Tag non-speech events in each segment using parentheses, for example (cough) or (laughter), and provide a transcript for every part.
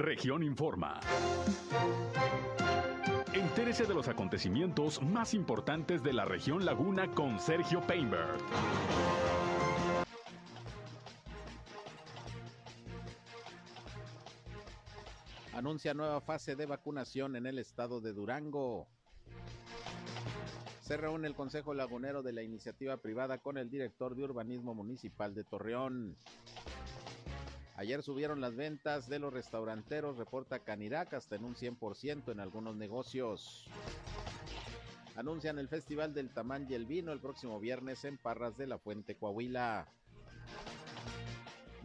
Región Informa. Entérese de los acontecimientos más importantes de la región Laguna con Sergio Painberg. Anuncia nueva fase de vacunación en el estado de Durango. Se reúne el Consejo Lagunero de la Iniciativa Privada con el director de Urbanismo Municipal de Torreón. Ayer subieron las ventas de los restauranteros, reporta Canirac, hasta en un 100% en algunos negocios. Anuncian el Festival del Tamán y el Vino el próximo viernes en Parras de la Fuente, Coahuila.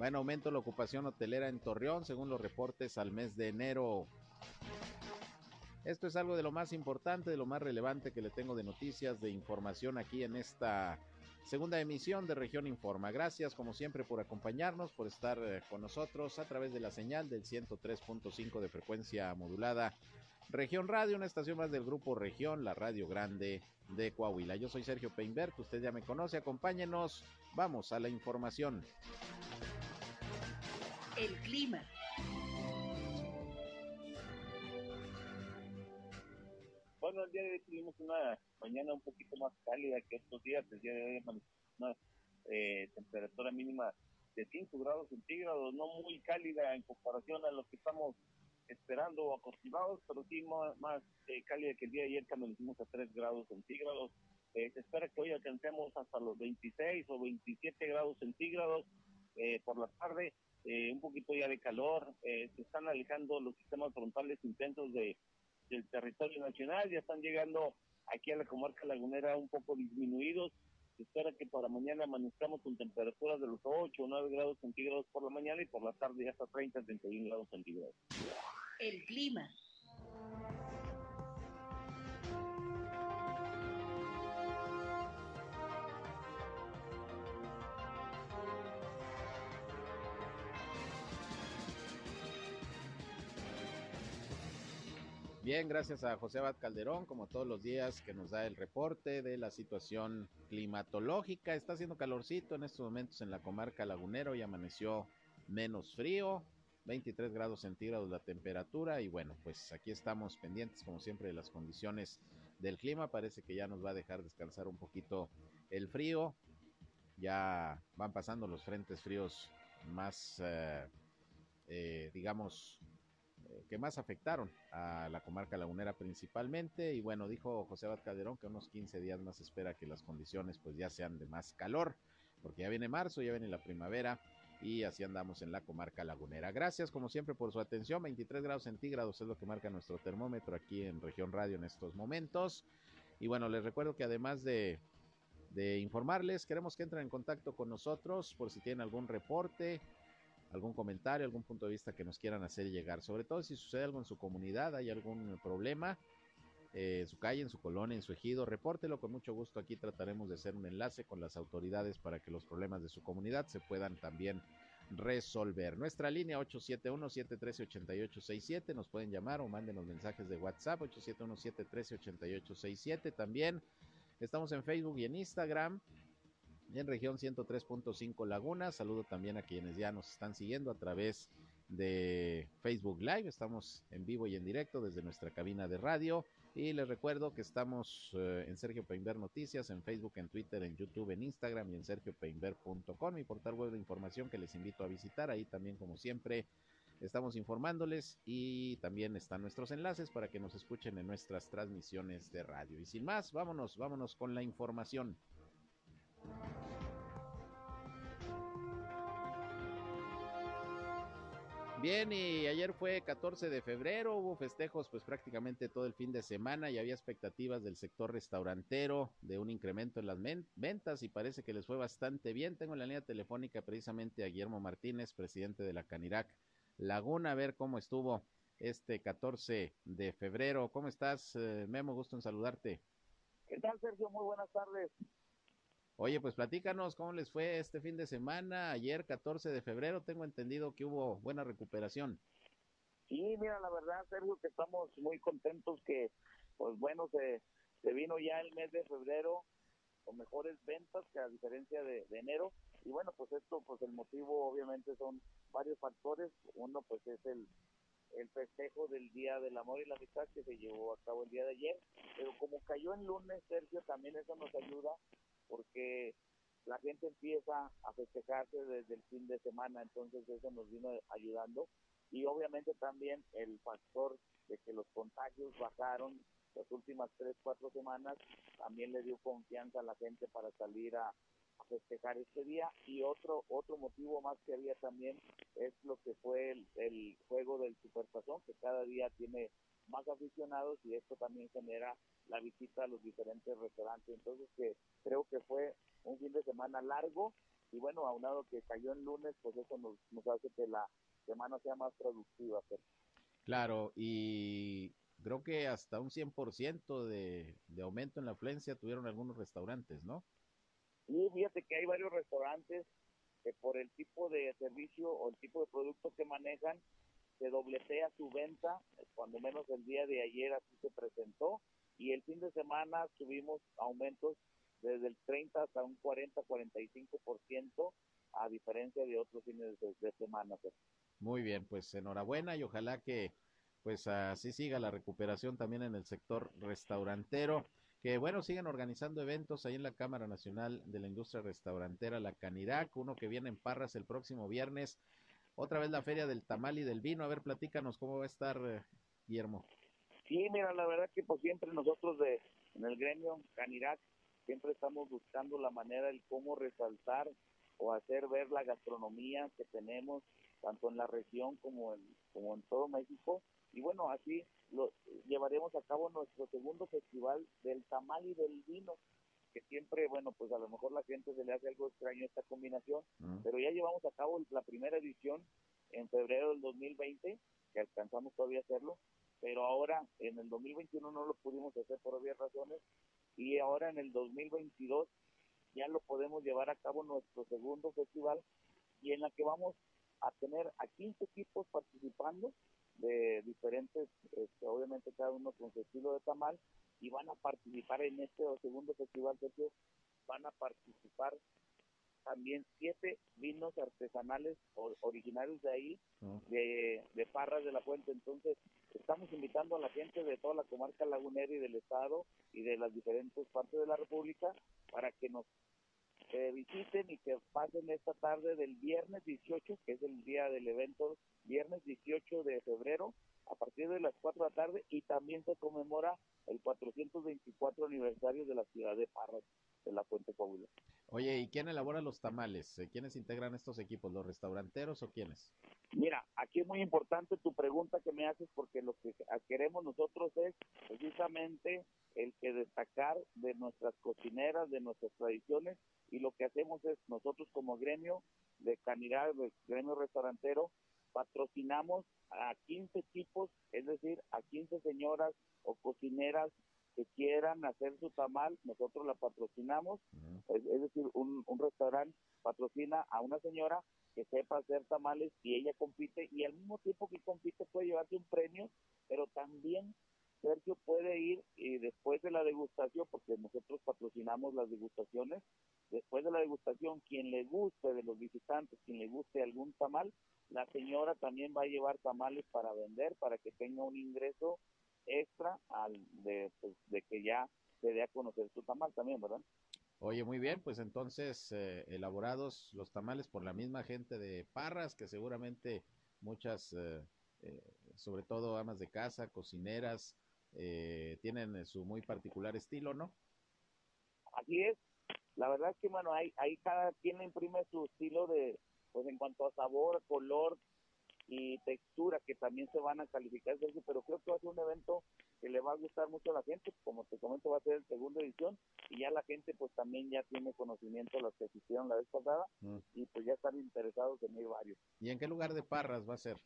Va en aumento la ocupación hotelera en Torreón, según los reportes al mes de enero. Esto es algo de lo más importante, de lo más relevante que le tengo de noticias, de información aquí en esta segunda emisión de Región Informa. Gracias como siempre por acompañarnos, por estar eh, con nosotros a través de la señal del 103.5 de frecuencia modulada. Región Radio, una estación más del grupo Región, la Radio Grande de Coahuila. Yo soy Sergio Peinbert, usted ya me conoce, acompáñenos, vamos a la información. El clima. Bueno, el día de hoy tuvimos una mañana un poquito más cálida que estos días. El día de hoy una eh, temperatura mínima de 5 grados centígrados, no muy cálida en comparación a lo que estamos esperando o acostumbrados, pero sí más, eh, cálida que el día de ayer cuando hicimos a 3 grados centígrados. Eh, se espera que hoy alcancemos hasta los 26 o 27 grados centígrados por la tarde, un poquito ya de calor. se están alejando los sistemas frontales intensos de del territorio nacional, ya están llegando aquí a la comarca lagunera un poco disminuidos. Se espera que para mañana amanezcamos con temperaturas de los 8 o 9 grados centígrados por la mañana y por la tarde ya hasta 30, 31 grados centígrados. El clima. Bien, gracias a José Abad Calderón, como todos los días, que nos da el reporte de la situación climatológica. Está haciendo calorcito en estos momentos en la comarca lagunero y amaneció menos frío, 23 grados centígrados la temperatura y bueno, pues aquí estamos pendientes como siempre de las condiciones del clima. Parece que ya nos va a dejar descansar un poquito el frío. Ya van pasando los frentes fríos más, eh, eh, digamos, que más afectaron a la comarca lagunera principalmente. Y bueno, dijo José Abad Calderón que unos 15 días más espera que las condiciones pues ya sean de más calor, porque ya viene marzo, ya viene la primavera y así andamos en la comarca lagunera. Gracias como siempre por su atención. 23 grados centígrados es lo que marca nuestro termómetro aquí en región radio en estos momentos. Y bueno, les recuerdo que además de, de informarles, queremos que entren en contacto con nosotros por si tienen algún reporte, algún comentario, algún punto de vista que nos quieran hacer llegar. Sobre todo si sucede algo en su comunidad, hay algún problema eh, en su calle, en su colonia, en su ejido, repórtelo con mucho gusto. Aquí trataremos de hacer un enlace con las autoridades para que los problemas de su comunidad se puedan también resolver. Nuestra línea 871-713-8867, nos pueden llamar o manden los mensajes de WhatsApp 871-713-8867 también. Estamos en Facebook y en Instagram en región 103.5 Laguna. Saludo también a quienes ya nos están siguiendo a través de Facebook Live. Estamos en vivo y en directo desde nuestra cabina de radio. Y les recuerdo que estamos eh, en Sergio Peinber Noticias, en Facebook, en Twitter, en YouTube, en Instagram y en sergiopeinber.com, mi portal web de información que les invito a visitar. Ahí también, como siempre, estamos informándoles y también están nuestros enlaces para que nos escuchen en nuestras transmisiones de radio. Y sin más, vámonos, vámonos con la información. Bien, y ayer fue 14 de febrero, hubo festejos pues prácticamente todo el fin de semana y había expectativas del sector restaurantero de un incremento en las ventas y parece que les fue bastante bien. Tengo en la línea telefónica precisamente a Guillermo Martínez, presidente de la Canirac Laguna, a ver cómo estuvo este 14 de febrero. ¿Cómo estás, eh, Memo? Gusto en saludarte. ¿Qué tal, Sergio? Muy buenas tardes. Oye, pues platícanos cómo les fue este fin de semana. Ayer, 14 de febrero, tengo entendido que hubo buena recuperación. Sí, mira, la verdad, Sergio, que estamos muy contentos que, pues bueno, se, se vino ya el mes de febrero con mejores ventas que a diferencia de, enero. Y bueno, pues esto, pues el motivo obviamente son varios factores. Uno, pues es el, el festejo del Día del Amor y la Amistad que se llevó a cabo el día de ayer, pero como cayó en lunes, Sergio, también eso nos ayuda porque la gente empieza a festejarse desde el fin de semana, entonces eso nos vino ayudando. Y obviamente también el factor de que los contagios bajaron las últimas tres, cuatro semanas, también le dio confianza a la gente para salir a, festejar este día. Y otro otro motivo más que había también es lo que fue el, el juego del Supertazón que cada día tiene más aficionados y esto también genera la visita a los diferentes restaurantes. Entonces que creo que fue un fin de semana largo y bueno aunado que cayó en lunes pues eso nos, nos hace que la semana sea más productiva claro y creo que hasta un 100% de, de aumento en la afluencia tuvieron algunos restaurantes, ¿no? Y fíjate que hay varios restaurantes que por el tipo de servicio o el tipo de producto que manejan, se dobletea su venta, cuando menos el día de ayer así se presentó, y el fin de semana tuvimos aumentos desde el 30 hasta un 40, 45%, a diferencia de otros fines de, semana. Muy bien, pues enhorabuena y ojalá que pues así siga la recuperación también en el sector restaurantero. Que bueno, siguen organizando eventos ahí en la Cámara Nacional de la Industria Restaurantera, la Canirac, uno que viene en Parras el próximo viernes. Otra vez la Feria del Tamal y del Vino. A ver, platícanos cómo va a estar, eh, Guillermo. Sí, mira, la verdad que pues siempre nosotros de en el gremio Canirac siempre estamos buscando la manera de cómo resaltar o hacer ver la gastronomía que tenemos tanto en la región como en, como en todo México. Y bueno, así lo llevaremos a cabo nuestro segundo festival del tamal y del vino, que siempre, bueno, pues a lo mejor la gente se le hace algo extraño esta combinación, pero ya llevamos a cabo la primera edición en febrero del 2020, que alcanzamos todavía a hacerlo, pero ahora en el 2021 no lo pudimos hacer por obvias razones, y ahora en el 2022 ya lo podemos llevar a cabo nuestro segundo festival, y en la que vamos a tener a 15 equipos participando de diferentes, este, obviamente cada uno con su estilo de tamal, y van a participar en este segundo festival de van a participar también siete vinos artesanales originarios de ahí, de, de Parras de la Fuente. Entonces, estamos invitando a la gente de toda la comarca lagunera y del estado y de las diferentes partes de la República para que nos eh, visiten y que pasen esta tarde del viernes 18, que es el día del evento, viernes 18 de febrero, a partir de las 4 de la tarde, y también se conmemora el 424 aniversario de la ciudad de Parras, de la Fuente Coahuila. Oye, ¿y quién elabora los tamales? Eh, ¿Quiénes integran estos equipos? ¿Los restauranteros o quiénes? Mira, aquí es muy importante tu pregunta que me haces porque lo que queremos nosotros es precisamente el que destacar de nuestras cocineras, de nuestras tradiciones y lo que hacemos es nosotros como gremio de Canidad, gremio restaurantero, patrocinamos a 15 equipos, es decir, a 15 señoras o cocineras que quieran hacer su tamal, nosotros la patrocinamos, es, decir, un, un restaurante patrocina a una señora que sepa hacer tamales y ella compite y al mismo tiempo que compite puede llevarse un premio, pero también Sergio puede ir y después de la degustación, porque nosotros patrocinamos las degustaciones, después de la degustación, quien le guste de los visitantes, quien le guste algún tamal, la señora también va a llevar tamales para vender, para que tenga un ingreso extra al de, pues, de que ya se dé a conocer su tamal también, ¿verdad? Oye, muy bien, pues entonces eh, elaborados los tamales por la misma gente de Parras, que seguramente muchas, eh, eh, sobre todo amas de casa, cocineras, tienen su muy particular estilo, ¿no? Así es. La verdad es que, bueno, hay, ahí cada quien imprime su estilo de, pues en cuanto a sabor, color, y textura que también se van a calificar, pero creo que va a ser un evento que le va a gustar mucho a la gente, como te comento va a ser el segunda edición y ya la gente pues también ya tiene conocimiento de los que se hicieron la vez pasada mm. y pues ya están interesados en ir varios. ¿Y en qué lugar de Parras va a ser?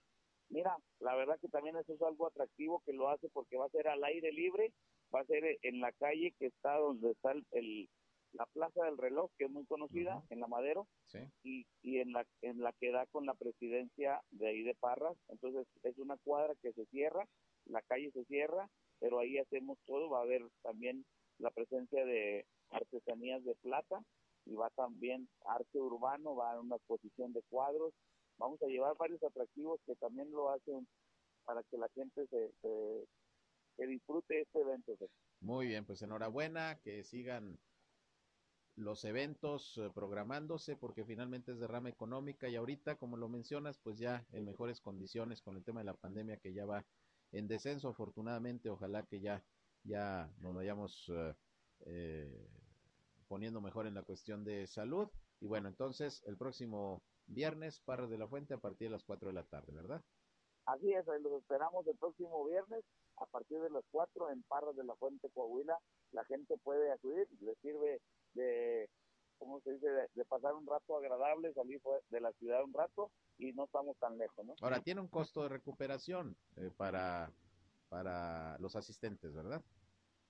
Mira, la verdad que también eso es algo atractivo que lo hace porque va a ser al aire libre, va a ser en la calle que está donde está el la Plaza del Reloj, que es muy conocida, en la Madero, y, y en, la, en la que da con la presidencia de ahí de Parras. Entonces es una cuadra que se cierra, la calle se cierra, pero ahí hacemos todo. Va a haber también la presencia de artesanías de plata y va también arte urbano, va a una exposición de cuadros. Vamos a llevar varios atractivos que también lo hacen para que la gente se, que disfrute este evento. Muy bien, pues enhorabuena, que sigan los eventos eh, programándose porque finalmente es derrama económica y ahorita, como lo mencionas, pues ya en mejores condiciones con el tema de la pandemia que ya va en descenso, afortunadamente, ojalá que ya, ya nos vayamos eh, eh, poniendo mejor en la cuestión de salud. Y bueno, entonces el próximo viernes, Parras de la Fuente, a partir de las 4 de la tarde, ¿verdad? Así es, los esperamos el próximo viernes a partir de las 4 en Parras de la Fuente, Coahuila. La gente puede acudir, les sirve de, ¿cómo se dice?, de, pasar un rato agradable, salir de la ciudad un rato y no estamos tan lejos, ¿no? Ahora, tiene un costo de recuperación eh, para, para los asistentes, ¿verdad?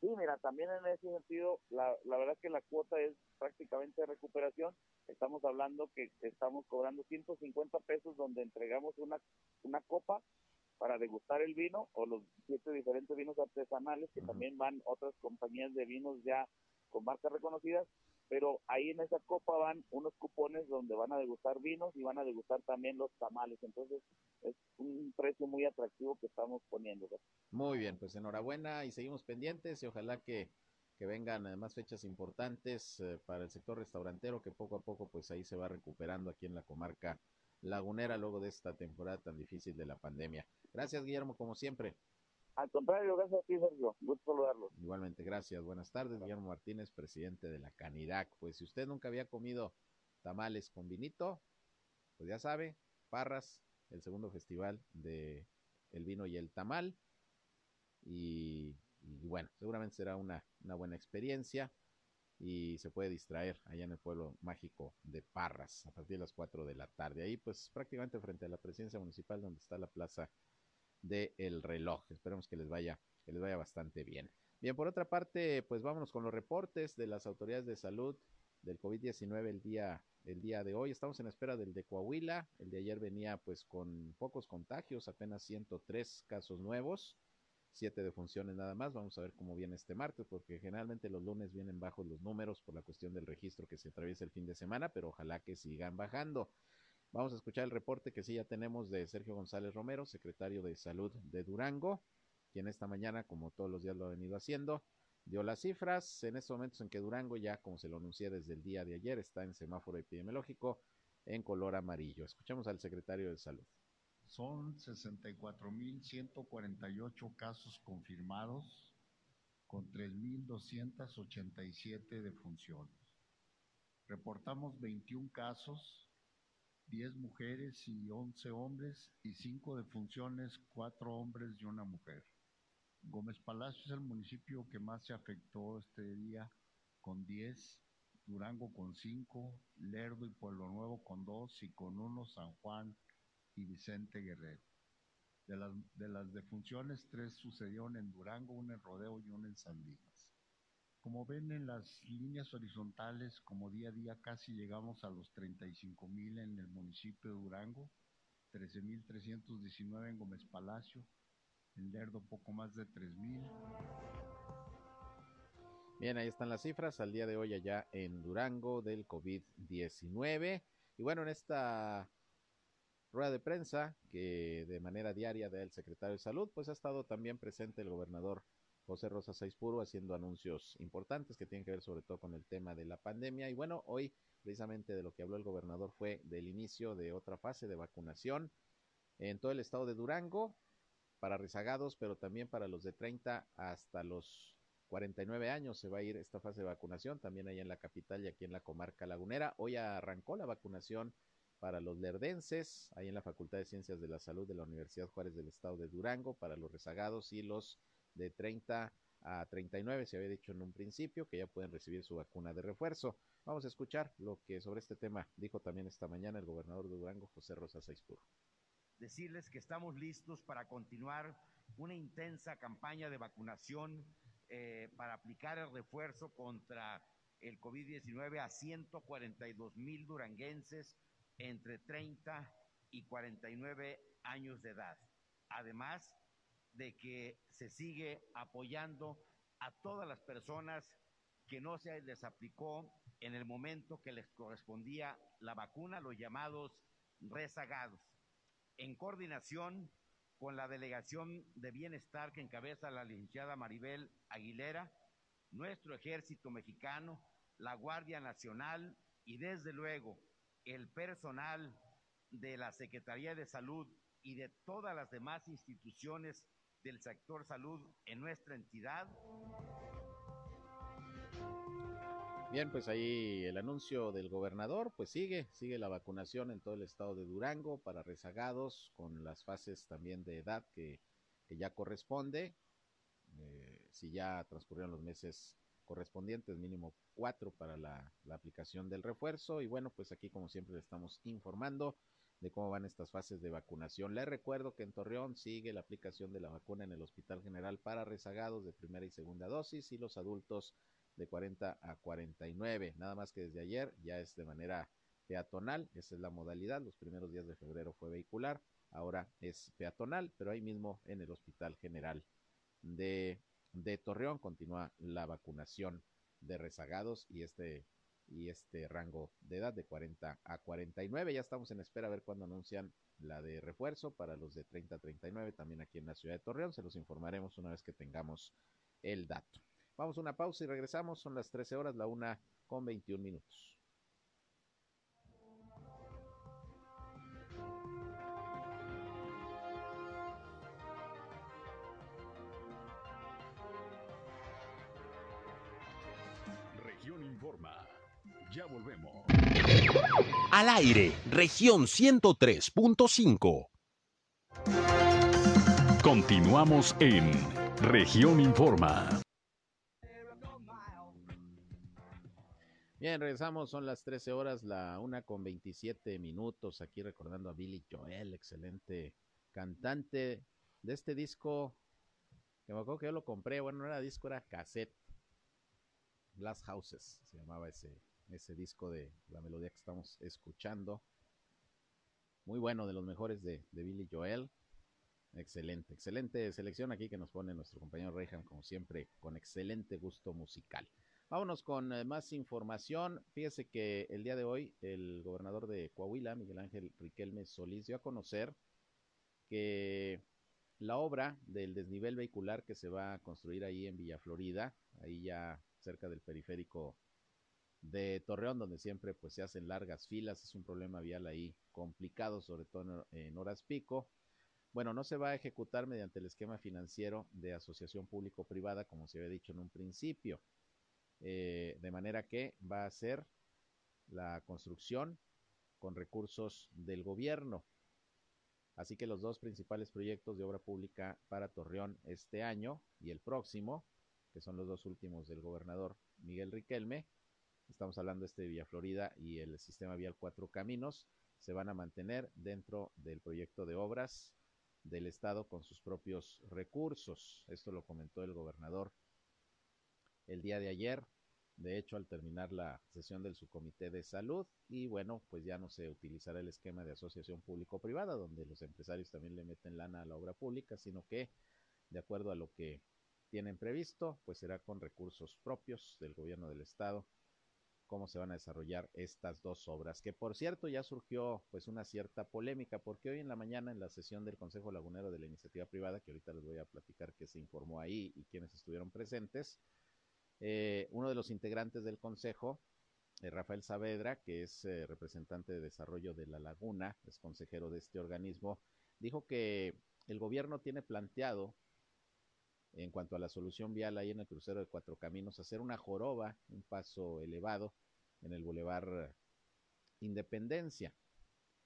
Sí, mira, también en ese sentido, la, la verdad que la cuota es prácticamente de recuperación. Estamos hablando que estamos cobrando 150 pesos donde entregamos una, una copa para degustar el vino o los siete diferentes vinos artesanales que también van otras compañías de vinos ya con marcas reconocidas, pero ahí en esa copa van unos cupones donde van a degustar vinos y van a degustar también los tamales. Entonces es un precio muy atractivo que estamos poniendo. Muy bien, pues enhorabuena y seguimos pendientes y ojalá que, que vengan además fechas importantes eh, para el sector restaurantero que poco a poco pues ahí se va recuperando aquí en la comarca lagunera luego de esta temporada tan difícil de la pandemia. Gracias Guillermo como siempre. Al contrario, gracias a ti, Sergio. Gusto saludarlo. Igualmente, gracias. Buenas tardes, Guillermo Martínez, presidente de la Canidac. Pues si usted nunca había comido tamales con vinito, pues ya sabe, Parras, el segundo festival de el vino y el tamal. Y, bueno, seguramente será una, una buena experiencia y se puede distraer allá en el pueblo mágico de Parras a partir de las 4 de la tarde. Ahí pues prácticamente frente a la presidencia municipal donde está la plaza del reloj. Esperemos que les vaya, que les vaya bastante bien. Bien, por otra parte, pues vámonos con los reportes de las autoridades de salud del COVID-19 el día, el día de hoy. Estamos en espera del de Coahuila. El de ayer venía pues con pocos contagios, apenas 103 casos nuevos, siete defunciones nada más. Vamos a ver cómo viene este martes, porque generalmente los lunes vienen bajos los números por la cuestión del registro que se atraviesa el fin de semana, pero ojalá que sigan bajando. Vamos a escuchar el reporte que sí ya tenemos de Sergio González Romero, secretario de Salud de Durango, quien esta mañana, como todos los días lo ha venido haciendo, dio las cifras en estos momentos en que Durango ya, como se lo anuncié desde el día de ayer, está en semáforo epidemiológico en color amarillo. Escuchemos al secretario de Salud. Son 64.148 casos confirmados con 3.287 defunciones. Reportamos 21 casos 10 mujeres y 11 hombres y 5 defunciones, 4 hombres y una mujer. Gómez Palacio es el municipio que más se afectó este día con 10, Durango con 5, Lerdo y Pueblo Nuevo con 2 y con 1 San Juan y Vicente Guerrero. De las, de las defunciones, 3 sucedieron en Durango, una en Rodeo y una en San como ven en las líneas horizontales, como día a día casi llegamos a los 35 mil en el municipio de Durango, 13 mil 319 en Gómez Palacio, en Lerdo poco más de 3 mil. Bien, ahí están las cifras al día de hoy allá en Durango del COVID-19. Y bueno, en esta rueda de prensa que de manera diaria da el secretario de Salud, pues ha estado también presente el gobernador José Rosa Puro haciendo anuncios importantes que tienen que ver sobre todo con el tema de la pandemia. Y bueno, hoy precisamente de lo que habló el gobernador fue del inicio de otra fase de vacunación en todo el estado de Durango para rezagados, pero también para los de 30 hasta los 49 años se va a ir esta fase de vacunación, también allá en la capital y aquí en la comarca lagunera. Hoy arrancó la vacunación para los lerdenses, ahí en la Facultad de Ciencias de la Salud de la Universidad Juárez del Estado de Durango, para los rezagados y los de 30 a 39, se había dicho en un principio, que ya pueden recibir su vacuna de refuerzo. Vamos a escuchar lo que sobre este tema dijo también esta mañana el gobernador de Durango, José Rosa Saispur. Decirles que estamos listos para continuar una intensa campaña de vacunación eh, para aplicar el refuerzo contra el COVID-19 a 142 mil duranguenses entre 30 y 49 años de edad. Además, de que se sigue apoyando a todas las personas que no se les aplicó en el momento que les correspondía la vacuna, los llamados rezagados, en coordinación con la delegación de bienestar que encabeza la licenciada Maribel Aguilera, nuestro ejército mexicano, la Guardia Nacional y desde luego el personal de la Secretaría de Salud y de todas las demás instituciones del sector salud en nuestra entidad. Bien, pues ahí el anuncio del gobernador, pues sigue, sigue la vacunación en todo el estado de Durango para rezagados, con las fases también de edad que, que ya corresponde. Eh, si ya transcurrieron los meses correspondientes, mínimo cuatro para la, aplicación del refuerzo. Y bueno, pues aquí como siempre le estamos informando de cómo van estas fases de vacunación. Les recuerdo que en Torreón sigue la aplicación de la vacuna en el Hospital General para rezagados de primera y segunda dosis y los adultos de 40 a 49. Nada más que desde ayer ya es de manera peatonal, esa es la modalidad. Los primeros días de febrero fue vehicular, ahora es peatonal, pero ahí mismo en el Hospital General de, de Torreón continúa la vacunación de rezagados y este y este rango de edad de 40 a 49. Ya estamos en espera a ver cuándo anuncian la de refuerzo para los de 30 a 39 también aquí en la ciudad de Torreón. Se los informaremos una vez que tengamos el dato. Vamos a una pausa y regresamos. Son las 13 horas, la una con 21 minutos. Informa. Ya volvemos. Al aire, región 103.5. Continuamos en región Informa. Bien, regresamos, son las 13 horas, la una con 27 minutos, aquí recordando a Billy Joel, excelente cantante de este disco, que me acuerdo que yo lo compré, bueno, no era disco, era cassette, Glass Houses, se llamaba ese, ese disco de la melodía que estamos escuchando, muy bueno, de los mejores de, de Billy Joel, excelente, excelente selección aquí que nos pone nuestro compañero Rehan, como siempre, con excelente gusto musical. Vámonos con eh, más información. Fíjese que el día de hoy el gobernador de Coahuila, Miguel Ángel Riquelme Solís, dio a conocer que la obra del desnivel vehicular que se va a construir ahí en Villa Florida, ahí ya cerca del periférico de Torreón, donde siempre pues se hacen largas filas, es un problema vial ahí complicado, sobre todo en, horas pico. Bueno, no se va a ejecutar mediante el esquema financiero de asociación público-privada, como se había dicho en un principio. Eh, de manera que va a ser la construcción con recursos del gobierno. Así que los dos principales proyectos de obra pública para Torreón este año y el próximo, que son los dos últimos del gobernador Miguel Riquelme, estamos hablando este de Villa Florida y el sistema vial Cuatro Caminos, se van a mantener dentro del proyecto de obras del Estado con sus propios recursos. Esto lo comentó el gobernador el día de ayer, de hecho, al terminar la sesión del subcomité de salud, y bueno, pues ya no se utilizará el esquema de asociación público-privada, donde los empresarios también le meten lana a la obra pública, sino que, de acuerdo a lo que tienen previsto, pues será con recursos propios del gobierno del estado cómo se van a desarrollar estas dos obras, que por cierto ya surgió pues una cierta polémica, porque hoy en la mañana en la sesión del Consejo Lagunero de la Iniciativa Privada, que ahorita les voy a platicar qué se informó ahí y quiénes estuvieron presentes, eh, uno de los integrantes del consejo, eh, Rafael Saavedra, que es eh, representante de desarrollo de la laguna, es consejero de este organismo, dijo que el gobierno tiene planteado, en cuanto a la solución vial ahí en el crucero de Cuatro Caminos, hacer una joroba, un paso elevado en el bulevar Independencia.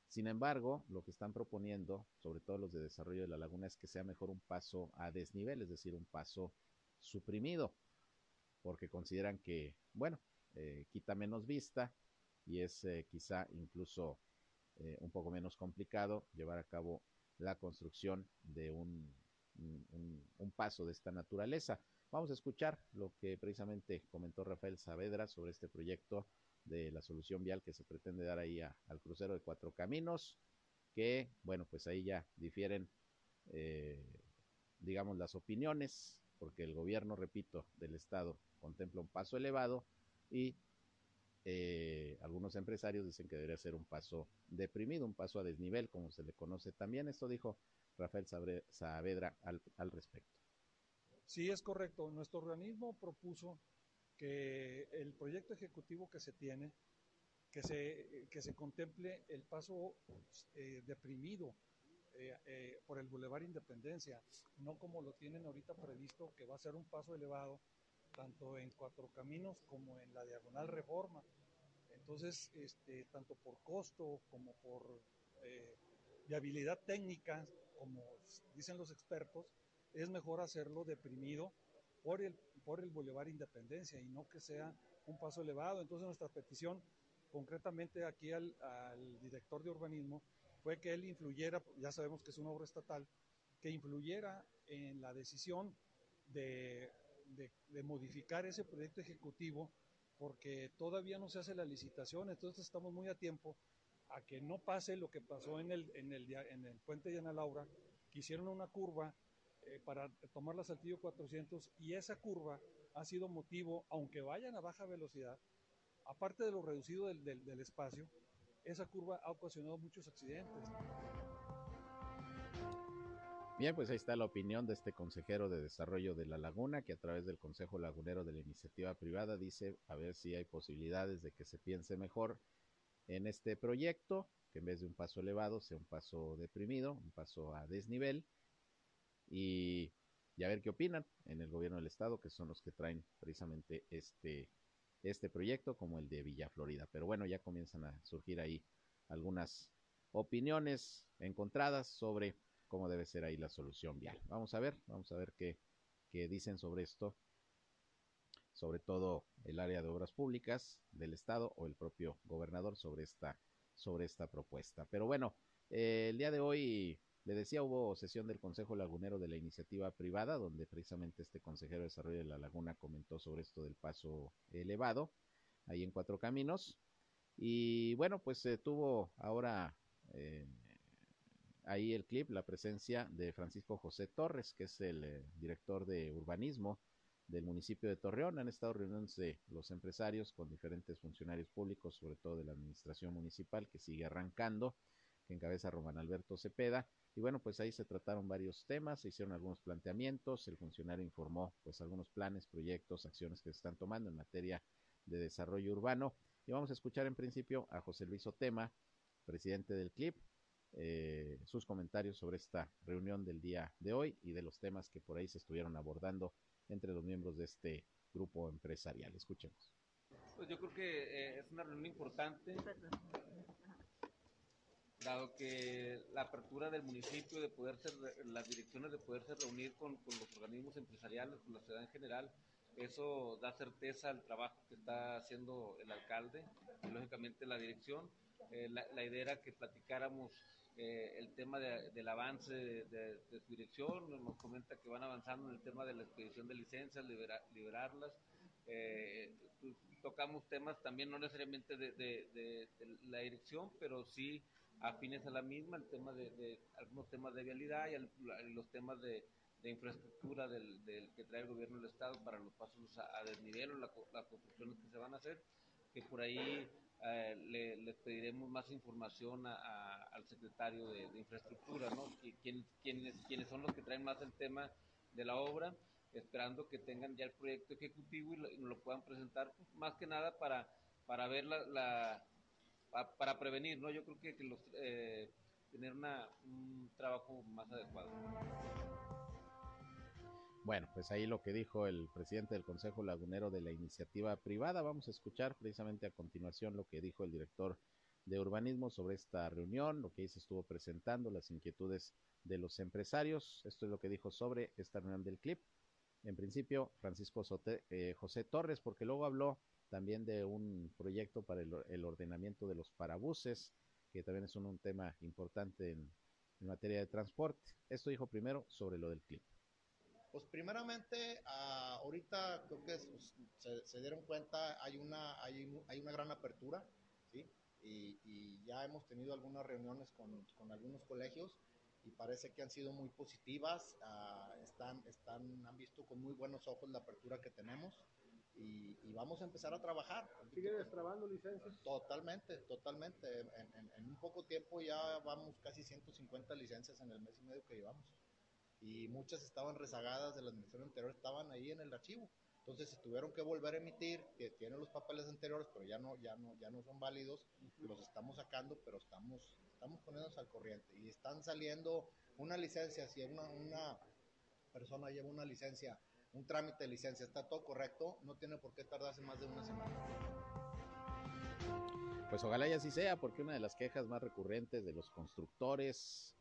Sin embargo, lo que están proponiendo, sobre todo los de desarrollo de la laguna, es que sea mejor un paso a desnivel, es decir, un paso suprimido porque consideran que, bueno, eh, quita menos vista y es eh, quizá incluso eh, un poco menos complicado llevar a cabo la construcción de un, un, paso de esta naturaleza. Vamos a escuchar lo que precisamente comentó Rafael Saavedra sobre este proyecto de la solución vial que se pretende dar ahí al crucero de Cuatro Caminos, que, bueno, pues ahí ya difieren, digamos, las opiniones, porque el gobierno, repito, del Estado contempla un paso elevado y eh, algunos empresarios dicen que debería ser un paso deprimido, un paso a desnivel, como se le conoce también. Esto dijo Rafael Saavedra al, al respecto. Sí, es correcto. Nuestro organismo propuso que el proyecto ejecutivo que se tiene, que se, que se contemple el paso eh, deprimido eh, eh, por el Boulevard Independencia, no como lo tienen ahorita previsto, que va a ser un paso elevado tanto en Cuatro Caminos como en la Diagonal Reforma. Entonces, este, tanto por costo como por viabilidad técnica, como dicen los expertos, es mejor hacerlo deprimido por el, por el Boulevard Independencia y no que sea un paso elevado. Entonces nuestra petición concretamente aquí al, director de urbanismo fue que él influyera, ya sabemos que es una obra estatal, que influyera en la decisión de, de, modificar ese proyecto ejecutivo porque todavía no se hace la licitación, entonces estamos muy a tiempo a que no pase lo que pasó en el, en el, en el puente de Ana Laura, que hicieron una curva eh, para tomar la Saltillo 400 y esa curva ha sido motivo, aunque vayan a baja velocidad, aparte de lo reducido del, del, espacio, esa curva ha ocasionado muchos accidentes. Bien, pues ahí está la opinión de este consejero de desarrollo de la laguna, que a través del Consejo Lagunero de la Iniciativa Privada dice a ver si hay posibilidades de que se piense mejor en este proyecto, que en vez de un paso elevado sea un paso deprimido, un paso a desnivel, y, a ver qué opinan en el gobierno del estado, que son los que traen precisamente este, este proyecto, como el de Villa Florida. Pero bueno, ya comienzan a surgir ahí algunas opiniones encontradas sobre cómo debe ser ahí la solución vial. Vamos a ver, vamos a ver qué, qué dicen sobre esto, sobre todo el área de obras públicas del estado o el propio gobernador sobre esta, sobre esta propuesta. Pero bueno, eh, el día de hoy le decía, hubo sesión del Consejo Lagunero de la Iniciativa Privada, donde precisamente este consejero de Desarrollo de la Laguna comentó sobre esto del paso elevado, ahí en Cuatro Caminos. Y bueno, pues se tuvo ahora eh, ahí el clip, la presencia de Francisco José Torres, que es el eh, director de urbanismo del municipio de Torreón. Han estado reuniéndose los empresarios con diferentes funcionarios públicos, sobre todo de la administración municipal, que sigue arrancando, que encabeza Román Alberto Cepeda y bueno, pues ahí se trataron varios temas, se hicieron algunos planteamientos, el funcionario informó pues algunos planes, proyectos, acciones que se están tomando en materia de desarrollo urbano. Y vamos a escuchar en principio a José Luis Otema, presidente del CLIP, eh, sus comentarios sobre esta reunión del día de hoy y de los temas que por ahí se estuvieron abordando entre los miembros de este grupo empresarial. Escuchemos. Pues yo creo que eh, es una reunión importante dado que la apertura del municipio de poder ser, las direcciones de poderse reunir con, con, los organismos empresariales, con la ciudad en general, eso da certeza al trabajo que está haciendo el alcalde y lógicamente la dirección. Eh, la, idea era que platicáramos eh, el tema del avance de, su dirección, nos comenta que van avanzando en el tema de la expedición de licencias, liberarlas. Eh, tocamos temas también no necesariamente de, de la dirección, pero sí afines a la misma, el tema de, algunos temas de vialidad y los temas de, infraestructura del, que trae el gobierno del estado para los pasos a, desnivel o las construcciones que se van a hacer, que por ahí eh, le, les pediremos más información al secretario de, infraestructura, ¿no? ¿Quién, quiénes, quiénes son los que traen más el tema de la obra, esperando que tengan ya el proyecto ejecutivo y lo, lo puedan presentar, más que nada para, para ver la para prevenir, ¿no? Yo creo que, que los, eh, tener una, un trabajo más adecuado. Bueno, pues ahí lo que dijo el presidente del Consejo Lagunero de la Iniciativa Privada. Vamos a escuchar precisamente a continuación lo que dijo el director de urbanismo sobre esta reunión, lo que se estuvo presentando, las inquietudes de los empresarios. Esto es lo que dijo sobre esta reunión del CLIP. En principio, Francisco eh, José Torres, porque luego habló también de un proyecto para el, ordenamiento de los parabuses, que también es un, tema importante en, materia de transporte. Esto dijo primero sobre lo del clima. Pues primeramente, ah, ahorita creo que pues, se, dieron cuenta, hay una, hay, hay una gran apertura, ¿sí? Y, ya hemos tenido algunas reuniones con, con, algunos colegios y parece que han sido muy positivas, ah, están, están, han visto con muy buenos ojos la apertura que tenemos y, vamos a empezar a trabajar. ¿Sigue destrabando licencias? Totalmente, totalmente. En, un poco tiempo ya vamos casi 150 licencias en el mes y medio que llevamos. Y muchas estaban rezagadas de la administración anterior, estaban ahí en el archivo. Entonces se tuvieron que volver a emitir, que tienen los papeles anteriores, pero ya no, ya no, ya no son válidos. Los estamos sacando, pero estamos, estamos poniéndonos al corriente. Y están saliendo una licencia, si una, una persona lleva una licencia un trámite de licencia está todo correcto, no tiene por qué tardarse más de una semana. Pues ojalá y así sea, porque una de las quejas más recurrentes de los constructores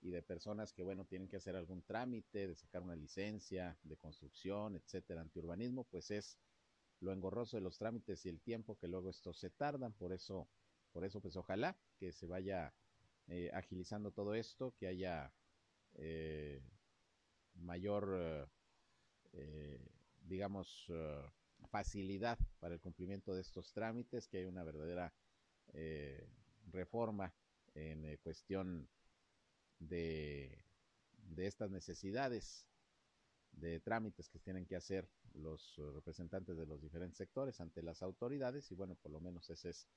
y de personas que, bueno, tienen que hacer algún trámite, de sacar una licencia de construcción, etcétera, antiurbanismo, pues es lo engorroso de los trámites y el tiempo que luego estos se tardan. Por eso, por eso, pues ojalá que se vaya eh, agilizando todo esto, que haya eh, mayor eh, digamos, eh, facilidad para el cumplimiento de estos trámites, que hay una verdadera reforma en cuestión de, de estas necesidades de trámites que tienen que hacer los representantes de los diferentes sectores ante las autoridades y bueno, por lo menos ese es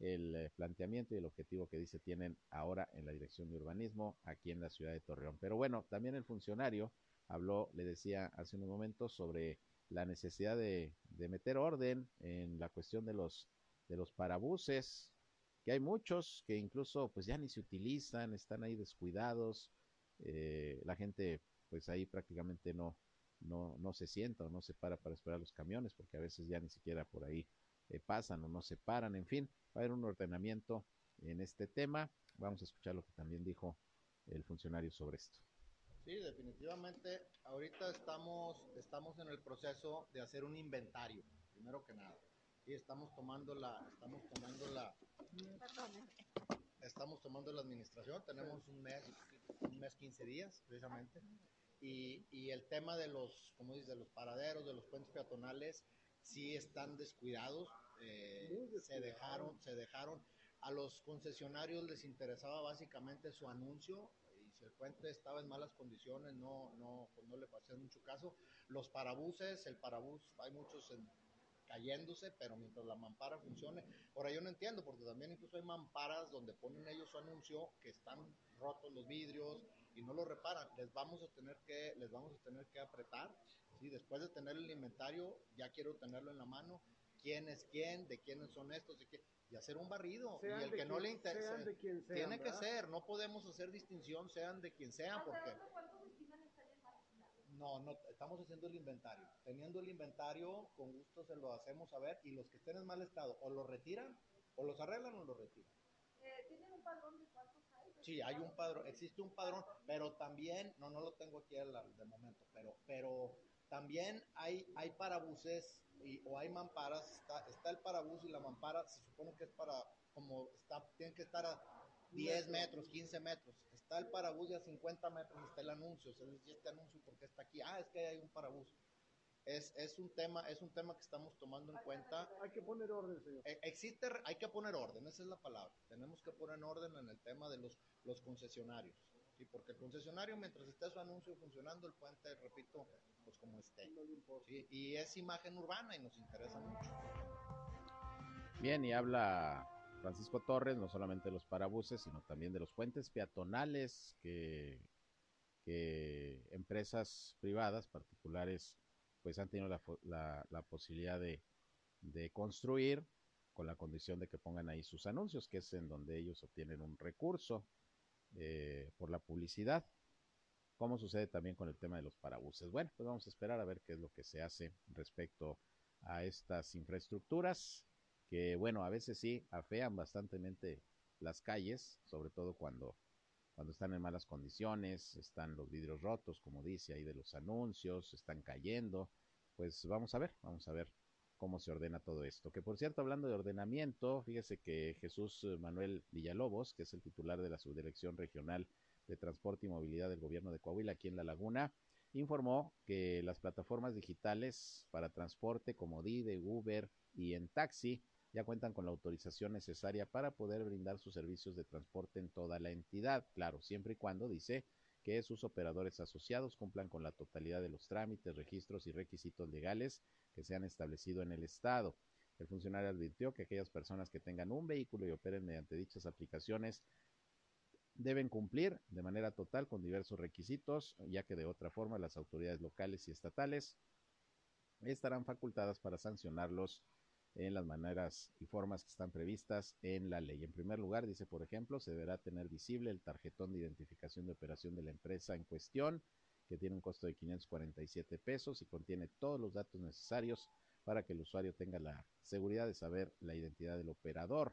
el planteamiento y el objetivo que dice tienen ahora en la Dirección de Urbanismo aquí en la ciudad de Torreón. Pero bueno, también el funcionario habló, le decía hace unos momentos, sobre la necesidad de, meter orden en la cuestión de los, de los parabuses, que hay muchos que incluso pues ya ni se utilizan, están ahí descuidados, eh, la gente pues ahí prácticamente no, no, no se sienta o no se para para esperar los camiones, porque a veces ya ni siquiera por ahí eh, pasan o no se paran, en fin, va a haber un ordenamiento en este tema. Vamos a escuchar lo que también dijo el funcionario sobre esto. Sí, definitivamente. Ahorita estamos, estamos en el proceso de hacer un inventario, primero que nada. Y estamos tomando la, estamos tomando la, estamos tomando la administración. Tenemos un mes, un mes 15 días, precisamente. Y, y el tema de los, como dices, de los paraderos, de los puentes peatonales, sí están descuidados. Eh, se dejaron, se dejaron. A los concesionarios les interesaba básicamente su anuncio el puente estaba en malas condiciones, no, no, pues no le pasé mucho caso. Los parabuses, el parabús, hay muchos cayéndose, pero mientras la mampara funcione. Ahora yo no entiendo, porque también incluso hay mamparas donde ponen ellos su anuncio que están rotos los vidrios y no lo reparan. Les vamos a tener que, les vamos a tener que apretar. ¿sí? Después de tener el inventario, ya quiero tenerlo en la mano. ¿Quién es quién? ¿De quiénes son estos? ¿De qué? y hacer un barrido. y el que no le interesa, tiene que ser, no podemos hacer distinción, sean de quien sean, porque... No, no, estamos haciendo el inventario. Teniendo el inventario, con gusto se lo hacemos saber y los que estén en mal estado o lo retiran, o los arreglan o los retiran. Eh, ¿Tienen un padrón de cuántos hay? Sí, hay un padrón, existe un padrón, pero también, no, no lo tengo aquí al, de momento, pero, pero también hay, hay parabuses y, o hay mamparas, está, está el parabús y la mampara, se supone que es para, como está, tienen que estar a 10 metros, 15 metros. Está el parabús y a 50 metros está el anuncio. O este anuncio porque está aquí. Ah, es que hay un parabús. Es, es, un tema, es un tema que estamos tomando en cuenta. Hay que poner orden, señor. E, existe, hay que poner orden, esa es la palabra. Tenemos que poner orden en el tema de los, los concesionarios. ¿sí? Porque el concesionario, mientras esté su anuncio funcionando, el puente, repito, pues como esté. Y es imagen urbana y nos interesa mucho. Bien, y habla Francisco Torres, no solamente de los parabuses, sino también de los puentes peatonales que, empresas privadas, particulares, pues han tenido la, la, posibilidad de, de, construir con la condición de que pongan ahí sus anuncios, que es en donde ellos obtienen un recurso eh, por la publicidad como sucede también con el tema de los parabuses. Bueno, pues vamos a esperar a ver qué es lo que se hace respecto a estas infraestructuras, que bueno, a veces sí afean bastantemente las calles, sobre todo cuando, cuando están en malas condiciones, están los vidrios rotos, como dice ahí de los anuncios, están cayendo. Pues vamos a ver, vamos a ver cómo se ordena todo esto. Que por cierto, hablando de ordenamiento, fíjese que Jesús Manuel Villalobos, que es el titular de la subdirección regional de Transporte y Movilidad del Gobierno de Coahuila aquí en La Laguna, informó que las plataformas digitales para transporte como DIDE, Uber y en taxi ya cuentan con la autorización necesaria para poder brindar sus servicios de transporte en toda la entidad. Claro, siempre y cuando, dice, que sus operadores asociados cumplan con la totalidad de los trámites, registros y requisitos legales que se han establecido en el Estado. El funcionario advirtió que aquellas personas que tengan un vehículo y operen mediante dichas aplicaciones deben cumplir de manera total con diversos requisitos, ya que de otra forma las autoridades locales y estatales estarán facultadas para sancionarlos en las maneras y formas que están previstas en la ley. En primer lugar, dice, por ejemplo, se deberá tener visible el tarjetón de identificación de operación de la empresa en cuestión, que tiene un costo de 547 pesos y contiene todos los datos necesarios para que el usuario tenga la seguridad de saber la identidad del operador.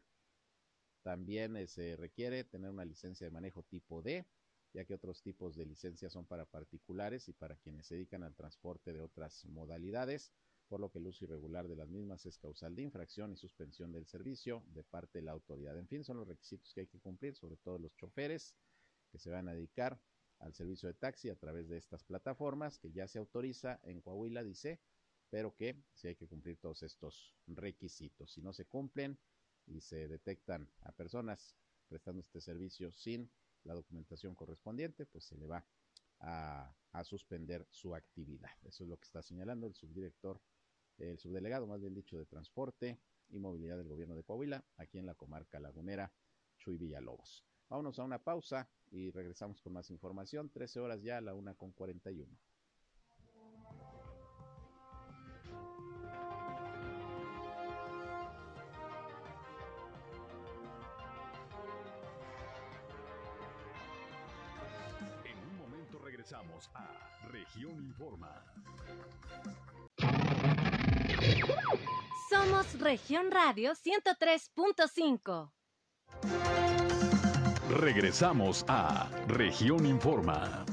También eh, se requiere tener una licencia de manejo tipo D, ya que otros tipos de licencias son para particulares y para quienes se dedican al transporte de otras modalidades, por lo que el uso irregular de las mismas es causal de infracción y suspensión del servicio de parte de la autoridad. En fin, son los requisitos que hay que cumplir, sobre todo los choferes que se van a dedicar al servicio de taxi a través de estas plataformas que ya se autoriza en Coahuila, dice, pero que sí hay que cumplir todos estos requisitos. Si no se cumplen y se detectan a personas prestando este servicio sin la documentación correspondiente, pues se le va a, suspender su actividad. Eso es lo que está señalando el subdirector, el subdelegado, más bien dicho, de Transporte y Movilidad del Gobierno de Coahuila, aquí en la comarca lagunera Chuy Villalobos. Vámonos a una pausa y regresamos con más información. 13 horas ya, a la una con 41. regresamos a Región Informa. Somos Región Radio 103.5. Regresamos a Región Informa.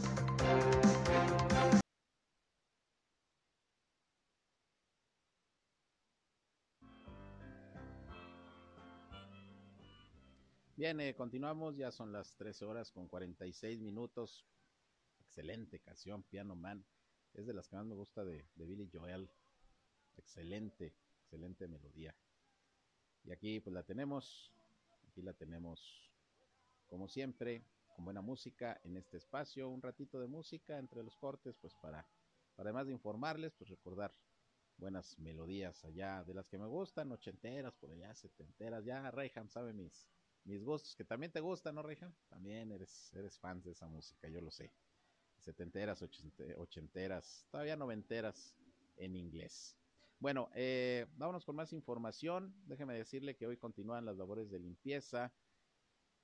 Bien, eh, continuamos, ya son las 13 horas con 46 minutos excelente canción, Piano Man. Es de las que más me gusta de, de Billy Joel. Excelente, excelente melodía. Y aquí pues la tenemos, aquí la tenemos como siempre, con buena música en este espacio, un ratito de música entre los cortes, pues para, para además de informarles, pues recordar buenas melodías allá, de las que me gustan, ochenteras, por allá, setenteras, ya Reyham sabe mis, mis gustos, que también te gustan, ¿no, Reyham? También eres, eres fan de esa música, yo lo sé setenteras, ochenteras, todavía noventeras en inglés. Bueno, eh, vámonos con más información. Déjeme decirle que hoy continúan las labores de limpieza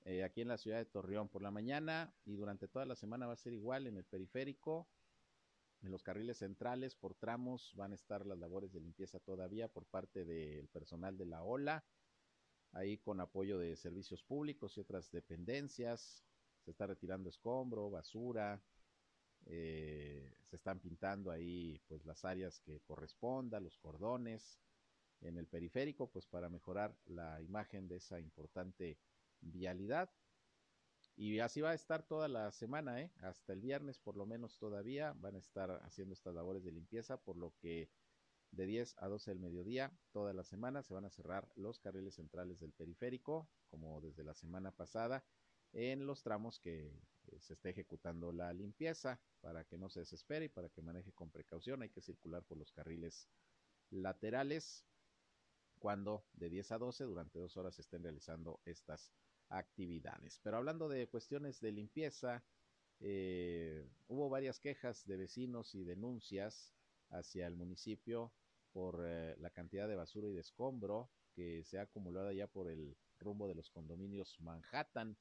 eh, aquí en la ciudad de Torreón por la mañana y durante toda la semana va a ser igual en el periférico. En los carriles centrales por tramos van a estar las labores de limpieza todavía por parte del personal de la OLA, ahí con apoyo de servicios públicos y otras dependencias. Se está retirando escombro, basura, eh, se están pintando ahí pues las áreas que correspondan, los cordones en el periférico, pues para mejorar la imagen de esa importante vialidad. Y así va a estar toda la semana, ¿eh? hasta el viernes por lo menos todavía van a estar haciendo estas labores de limpieza, por lo que de 10 a 12 del mediodía toda la semana se van a cerrar los carriles centrales del periférico, como desde la semana pasada, en los tramos que se esté ejecutando la limpieza para que no se desespere y para que maneje con precaución. Hay que circular por los carriles laterales cuando de 10 a 12 durante dos horas se estén realizando estas actividades. Pero hablando de cuestiones de limpieza, eh, hubo varias quejas de vecinos y denuncias hacia el municipio por eh, la cantidad de basura y de escombro que se ha acumulado ya por el rumbo de los condominios Manhattan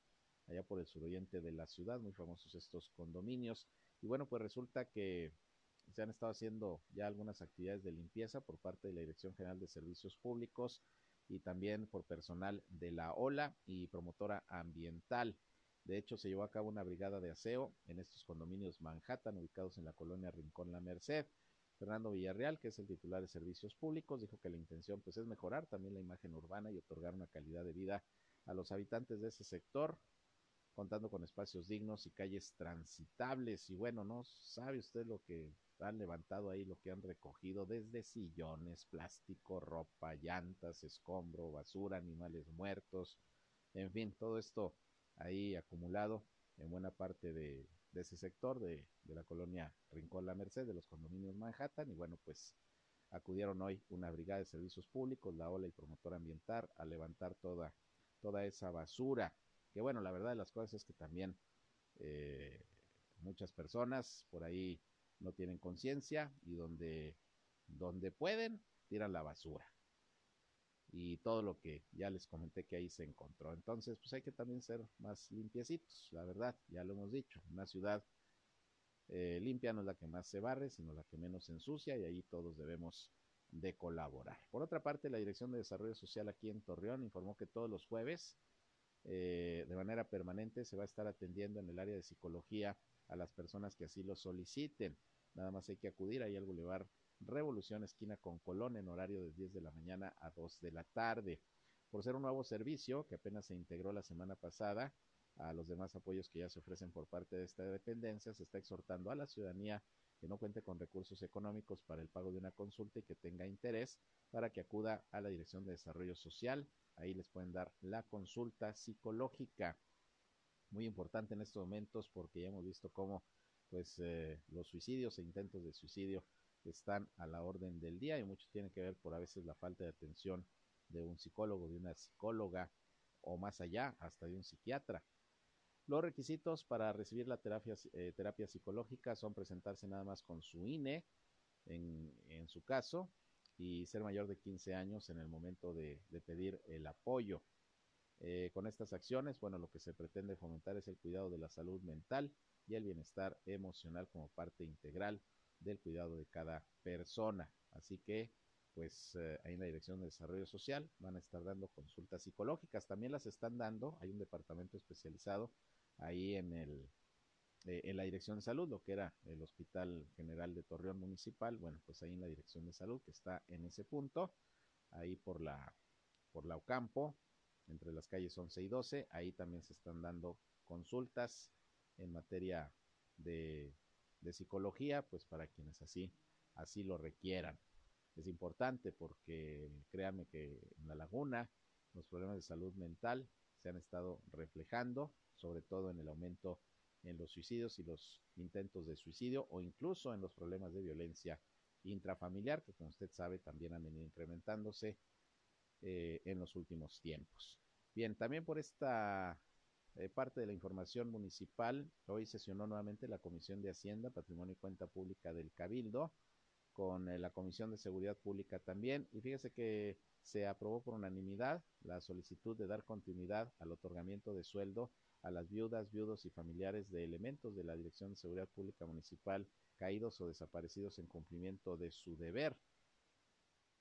allá por el suroriente de la ciudad, muy famosos estos condominios. Y bueno, pues resulta que se han estado haciendo ya algunas actividades de limpieza por parte de la Dirección General de Servicios Públicos y también por personal de la OLA y promotora ambiental. De hecho, se llevó a cabo una brigada de aseo en estos condominios Manhattan, ubicados en la colonia Rincón La Merced. Fernando Villarreal, que es el titular de servicios públicos, dijo que la intención pues es mejorar también la imagen urbana y otorgar una calidad de vida a los habitantes de ese sector, contando con espacios dignos y calles transitables. Y bueno, no sabe usted lo que han levantado ahí, lo que han recogido desde sillones, plástico, ropa, llantas, escombro, basura, animales muertos, en fin, todo esto ahí acumulado en buena parte de, ese sector de, de, la colonia Rincón La Merced, de los condominios Manhattan, y bueno, pues acudieron hoy una brigada de servicios públicos, la OLA y promotor ambiental, a levantar toda, toda esa basura, que bueno, la verdad de las cosas es que también eh, muchas personas por ahí no tienen conciencia y donde, donde pueden, tiran la basura y todo lo que ya les comenté que ahí se encontró. Entonces, pues hay que también ser más limpiecitos, la verdad, ya lo hemos dicho, una ciudad eh, limpia no es la que más se barre, sino la que menos se ensucia y ahí todos debemos de colaborar. Por otra parte, la Dirección de Desarrollo Social aquí en Torreón informó que todos los jueves, eh, de manera permanente, se va a estar atendiendo en el área de psicología a las personas que así lo soliciten. Nada más hay que acudir ahí al Boulevard Revolución, esquina con Colón, en horario de 10 de la mañana a 2 de la tarde. Por ser un nuevo servicio que apenas se integró la semana pasada, a los demás apoyos que ya se ofrecen por parte de esta dependencia, se está exhortando a la ciudadanía que no cuente con recursos económicos para el pago de una consulta y que tenga interés para que acuda a la Dirección de Desarrollo Social. Ahí les pueden dar la consulta psicológica. Muy importante en estos momentos porque ya hemos visto cómo pues eh, los suicidios e intentos de suicidio están a la orden del día y mucho tiene que ver por a veces la falta de atención de un psicólogo, de una psicóloga o más allá, hasta de un psiquiatra. Los requisitos para recibir la terapia, eh, terapia psicológica son presentarse nada más con su INE, en, en, su caso, y ser mayor de 15 años en el momento de, pedir el apoyo. Eh, con estas acciones, bueno, lo que se pretende fomentar es el cuidado de la salud mental y el bienestar emocional como parte integral del cuidado de cada persona. Así que, pues eh, ahí en la Dirección de Desarrollo Social van a estar dando consultas psicológicas. También las están dando, hay un departamento especializado ahí en el eh, en la Dirección de Salud, lo que era el Hospital General de Torreón Municipal, bueno, pues ahí en la Dirección de Salud, que está en ese punto, ahí por la, por la Ocampo, entre las calles 11 y 12, ahí también se están dando consultas en materia de, de psicología, pues para quienes así, así lo requieran. Es importante porque créanme que en la laguna los problemas de salud mental se han estado reflejando sobre todo en el aumento en los suicidios y los intentos de suicidio o incluso en los problemas de violencia intrafamiliar, que como usted sabe también han venido incrementándose eh, en los últimos tiempos. Bien, también por esta eh, parte de la información municipal, hoy sesionó nuevamente la Comisión de Hacienda, Patrimonio y Cuenta Pública del Cabildo, con eh, la Comisión de Seguridad Pública también, y fíjese que se aprobó por unanimidad la solicitud de dar continuidad al otorgamiento de sueldo a las viudas, viudos y familiares de elementos de la Dirección de Seguridad Pública Municipal caídos o desaparecidos en cumplimiento de su deber.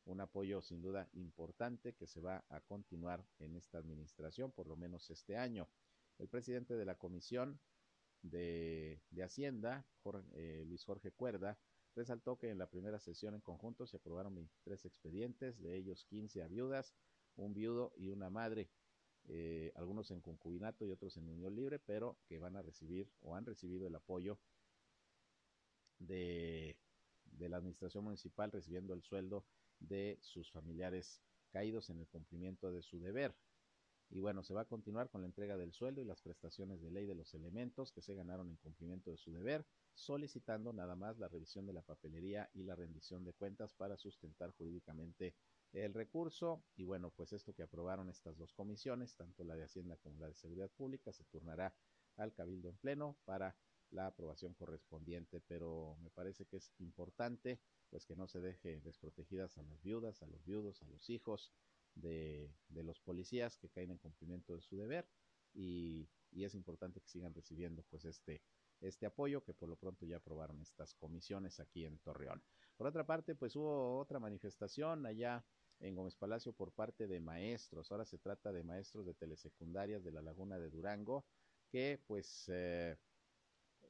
Un apoyo sin duda importante que se va a continuar en esta administración, por lo menos este año. El presidente de la Comisión de, de Hacienda, Jorge, eh, Luis Jorge Cuerda, resaltó que en la primera sesión en conjunto se aprobaron 23 expedientes, de ellos 15 a viudas, un viudo y una madre eh, algunos en concubinato y otros en unión libre, pero que van a recibir o han recibido el apoyo de, de la administración municipal recibiendo el sueldo de sus familiares caídos en el cumplimiento de su deber. Y bueno, se va a continuar con la entrega del sueldo y las prestaciones de ley de los elementos que se ganaron en cumplimiento de su deber, solicitando nada más la revisión de la papelería y la rendición de cuentas para sustentar jurídicamente el recurso. Y bueno, pues esto que aprobaron estas dos comisiones, tanto la de Hacienda como la de Seguridad Pública, se turnará al Cabildo en pleno para la aprobación correspondiente, pero me parece que es importante pues que no se deje desprotegidas a las viudas, a los viudos, a los hijos de, los policías que caen en cumplimiento de su deber y, y es importante que sigan recibiendo pues este este apoyo que por lo pronto ya aprobaron estas comisiones aquí en Torreón. Por otra parte, pues hubo otra manifestación allá en Gómez Palacio por parte de maestros. Ahora se trata de maestros de telesecundarias de la Laguna de Durango que pues eh,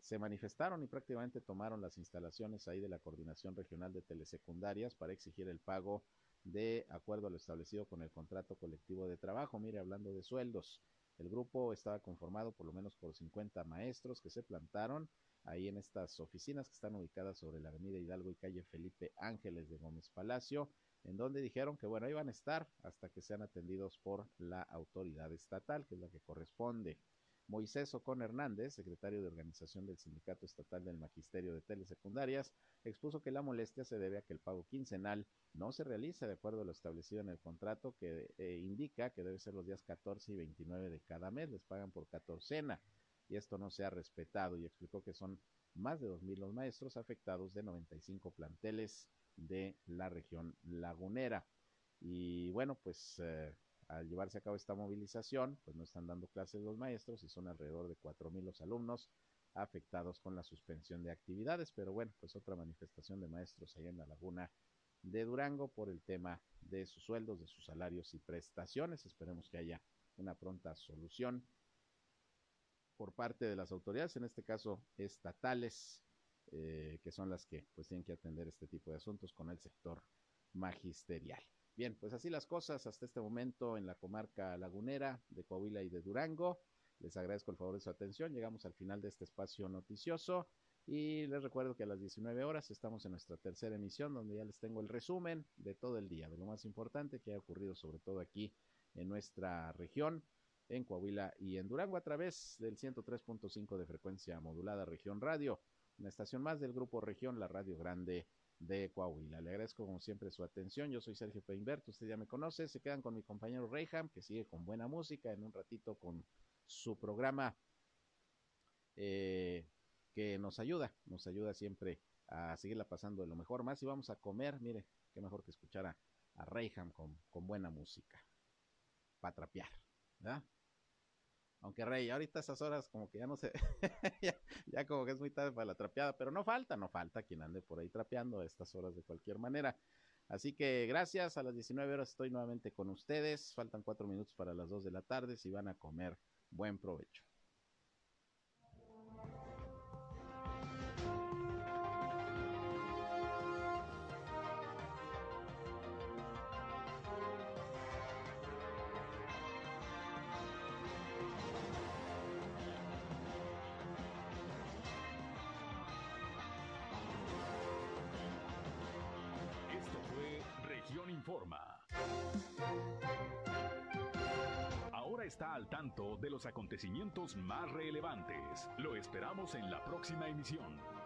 se manifestaron y prácticamente tomaron las instalaciones ahí de la Coordinación Regional de Telesecundarias para exigir el pago de acuerdo a lo establecido con el contrato colectivo de trabajo. Mire, hablando de sueldos, el grupo estaba conformado por lo menos por 50 maestros que se plantaron ahí en estas oficinas que están ubicadas sobre la avenida Hidalgo y calle Felipe Ángeles de Gómez Palacio, en donde dijeron que bueno, iban a estar hasta que sean atendidos por la autoridad estatal, que es la que corresponde. Moisés Ocon Hernández, secretario de organización del Sindicato Estatal del Magisterio de Telesecundarias, expuso que la molestia se debe a que el pago quincenal no se realiza de acuerdo a lo establecido en el contrato que eh, indica que debe ser los días 14 y 29 de cada mes, les pagan por catorcena y esto no se ha respetado y explicó que son más de 2.000 los maestros afectados de 95 planteles de la región lagunera. Y bueno, pues eh, al llevarse a cabo esta movilización, pues no están dando clases los maestros y son alrededor de 4.000 los alumnos afectados con la suspensión de actividades, pero bueno, pues otra manifestación de maestros allá en la laguna de Durango por el tema de sus sueldos, de sus salarios y prestaciones. Esperemos que haya una pronta solución por parte de las autoridades, en este caso estatales, eh, que son las que pues tienen que atender este tipo de asuntos con el sector magisterial. Bien, pues así las cosas hasta este momento en la comarca lagunera de Coahuila y de Durango. Les agradezco el favor de su atención. Llegamos al final de este espacio noticioso y les recuerdo que a las 19 horas estamos en nuestra tercera emisión donde ya les tengo el resumen de todo el día, de lo más importante que ha ocurrido sobre todo aquí en nuestra región, en Coahuila y en Durango a través del 103.5 de frecuencia modulada Región Radio, una estación más del grupo Región, la Radio Grande de Coahuila. Le agradezco como siempre su atención. Yo soy Sergio Peinberto, usted ya me conoce. Se quedan con mi compañero Reyham, que sigue con buena música en un ratito con su programa eh, que nos ayuda, nos ayuda siempre a seguirla pasando de lo mejor. Más y vamos a comer, mire, qué mejor que escuchar a, a Reyham con, con buena música. Para trapear, ¿verdad? Aunque Rey, ahorita esas horas como que ya no sé, (laughs) ya, como que es muy tarde para la trapeada, pero no falta, no falta quien ande por ahí trapeando a estas horas de cualquier manera. Así que gracias, a las 19 horas estoy nuevamente con ustedes, faltan cuatro minutos para las 2 de la tarde, si van a comer, buen provecho. Los acontecimientos más relevantes. Lo esperamos en la próxima emisión.